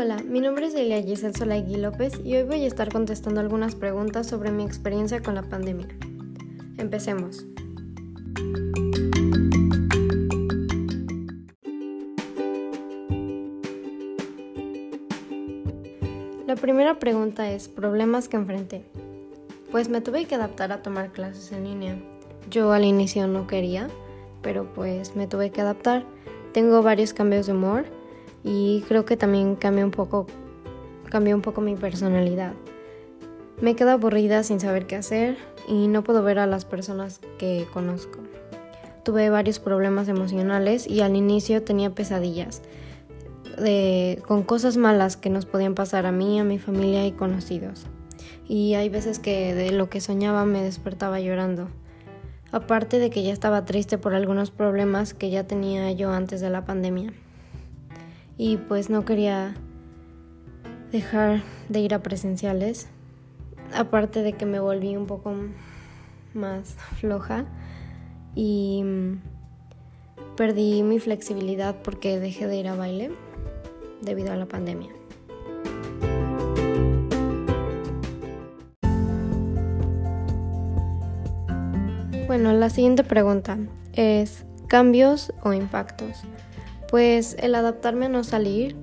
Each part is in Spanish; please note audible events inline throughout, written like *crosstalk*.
Hola, mi nombre es Elia Giselle Solaigui López y hoy voy a estar contestando algunas preguntas sobre mi experiencia con la pandemia. Empecemos. La primera pregunta es problemas que enfrenté. Pues me tuve que adaptar a tomar clases en línea. Yo al inicio no quería, pero pues me tuve que adaptar. Tengo varios cambios de humor y creo que también cambió un poco, cambió un poco mi personalidad. Me quedo aburrida sin saber qué hacer y no puedo ver a las personas que conozco. Tuve varios problemas emocionales y al inicio tenía pesadillas de, con cosas malas que nos podían pasar a mí, a mi familia y conocidos. Y hay veces que de lo que soñaba me despertaba llorando. Aparte de que ya estaba triste por algunos problemas que ya tenía yo antes de la pandemia y pues no quería dejar de ir a presenciales. Aparte de que me volví un poco más floja y perdí mi flexibilidad porque dejé de ir a baile debido a la pandemia. Bueno, la siguiente pregunta es cambios o impactos. Pues el adaptarme a no salir,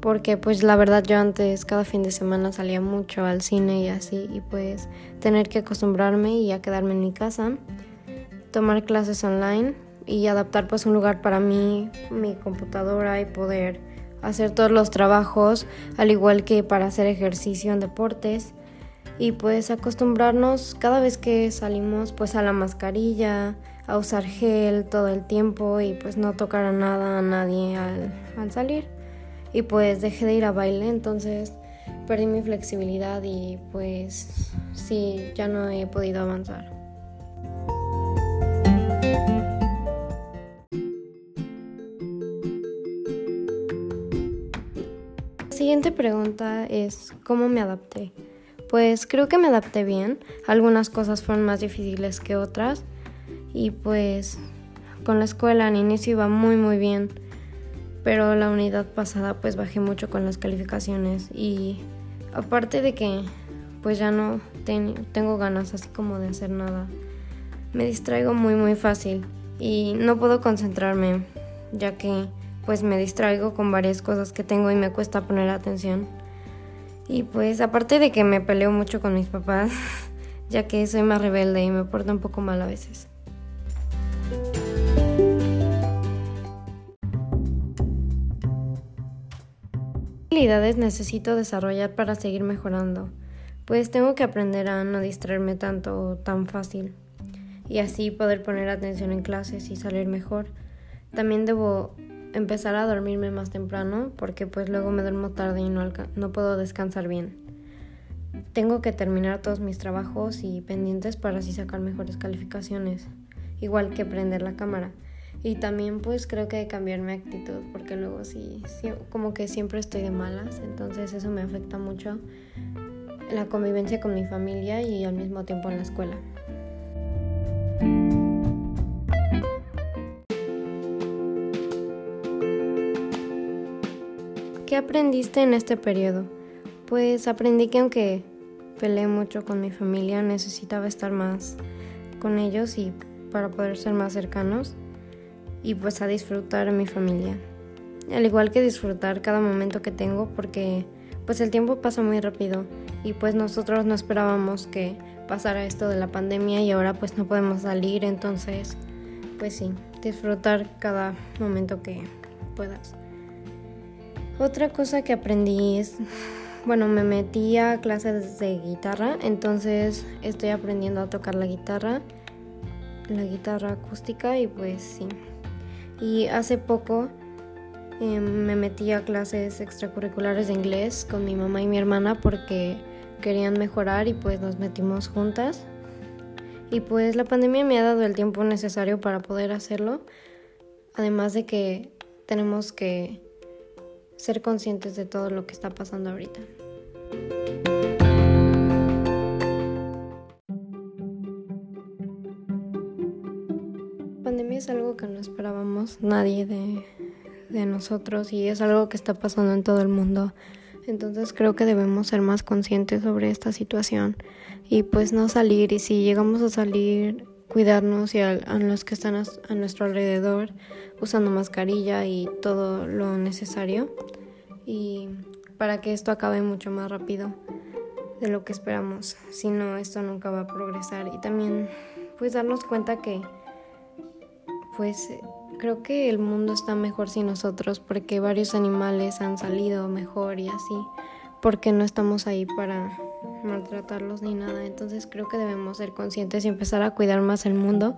porque pues la verdad yo antes cada fin de semana salía mucho al cine y así, y pues tener que acostumbrarme y a quedarme en mi casa, tomar clases online y adaptar pues un lugar para mí, mi computadora y poder hacer todos los trabajos, al igual que para hacer ejercicio en deportes y pues acostumbrarnos cada vez que salimos pues a la mascarilla, a usar gel todo el tiempo y pues no tocar a nada a nadie al, al salir. Y pues dejé de ir a baile, entonces perdí mi flexibilidad y pues sí, ya no he podido avanzar. La siguiente pregunta es, ¿cómo me adapté? Pues creo que me adapté bien, algunas cosas fueron más difíciles que otras, y pues con la escuela al inicio iba muy muy bien, pero la unidad pasada pues bajé mucho con las calificaciones. Y aparte de que pues ya no tengo ganas así como de hacer nada, me distraigo muy muy fácil. Y no puedo concentrarme ya que pues me distraigo con varias cosas que tengo y me cuesta poner atención. Y pues aparte de que me peleo mucho con mis papás, *laughs* ya que soy más rebelde y me porto un poco mal a veces. ¿Qué habilidades necesito desarrollar para seguir mejorando? Pues tengo que aprender a no distraerme tanto o tan fácil y así poder poner atención en clases y salir mejor. También debo empezar a dormirme más temprano porque pues luego me duermo tarde y no, no puedo descansar bien. Tengo que terminar todos mis trabajos y pendientes para así sacar mejores calificaciones igual que prender la cámara. Y también pues creo que cambiar mi actitud, porque luego sí, como que siempre estoy de malas, entonces eso me afecta mucho la convivencia con mi familia y al mismo tiempo en la escuela. ¿Qué aprendiste en este periodo? Pues aprendí que aunque peleé mucho con mi familia, necesitaba estar más con ellos y para poder ser más cercanos y pues a disfrutar a mi familia. Al igual que disfrutar cada momento que tengo porque pues el tiempo pasa muy rápido y pues nosotros no esperábamos que pasara esto de la pandemia y ahora pues no podemos salir, entonces pues sí, disfrutar cada momento que puedas. Otra cosa que aprendí es, bueno, me metí a clases de guitarra, entonces estoy aprendiendo a tocar la guitarra la guitarra acústica y pues sí. Y hace poco em, me metí a clases extracurriculares de inglés con mi mamá y mi hermana porque querían mejorar y pues nos metimos juntas. Y pues la pandemia me ha dado el tiempo necesario para poder hacerlo. Además de que tenemos que ser conscientes de todo lo que está pasando ahorita. pandemia es algo que no esperábamos nadie de, de nosotros y es algo que está pasando en todo el mundo. Entonces creo que debemos ser más conscientes sobre esta situación y pues no salir y si llegamos a salir cuidarnos y a, los que están a, nuestro alrededor usando mascarilla y todo lo necesario. Y para que esto acabe mucho más rápido de lo que esperamos. Si no esto nunca va a progresar. Y también pues darnos cuenta que pues creo que el mundo está mejor sin nosotros porque varios animales han salido mejor y así, porque no estamos ahí para maltratarlos ni nada. Entonces creo que debemos ser conscientes y empezar a cuidar más el mundo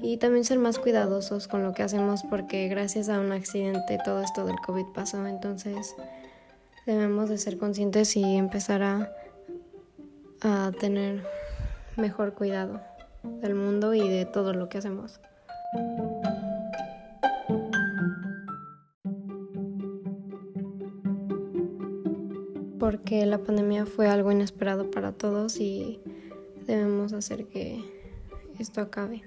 y también ser más cuidadosos con lo que hacemos porque gracias a un accidente todo esto del COVID pasó. Entonces debemos de ser conscientes y empezar a, a tener mejor cuidado del mundo y de todo lo que hacemos. Porque la pandemia fue algo inesperado para todos y debemos hacer que esto acabe.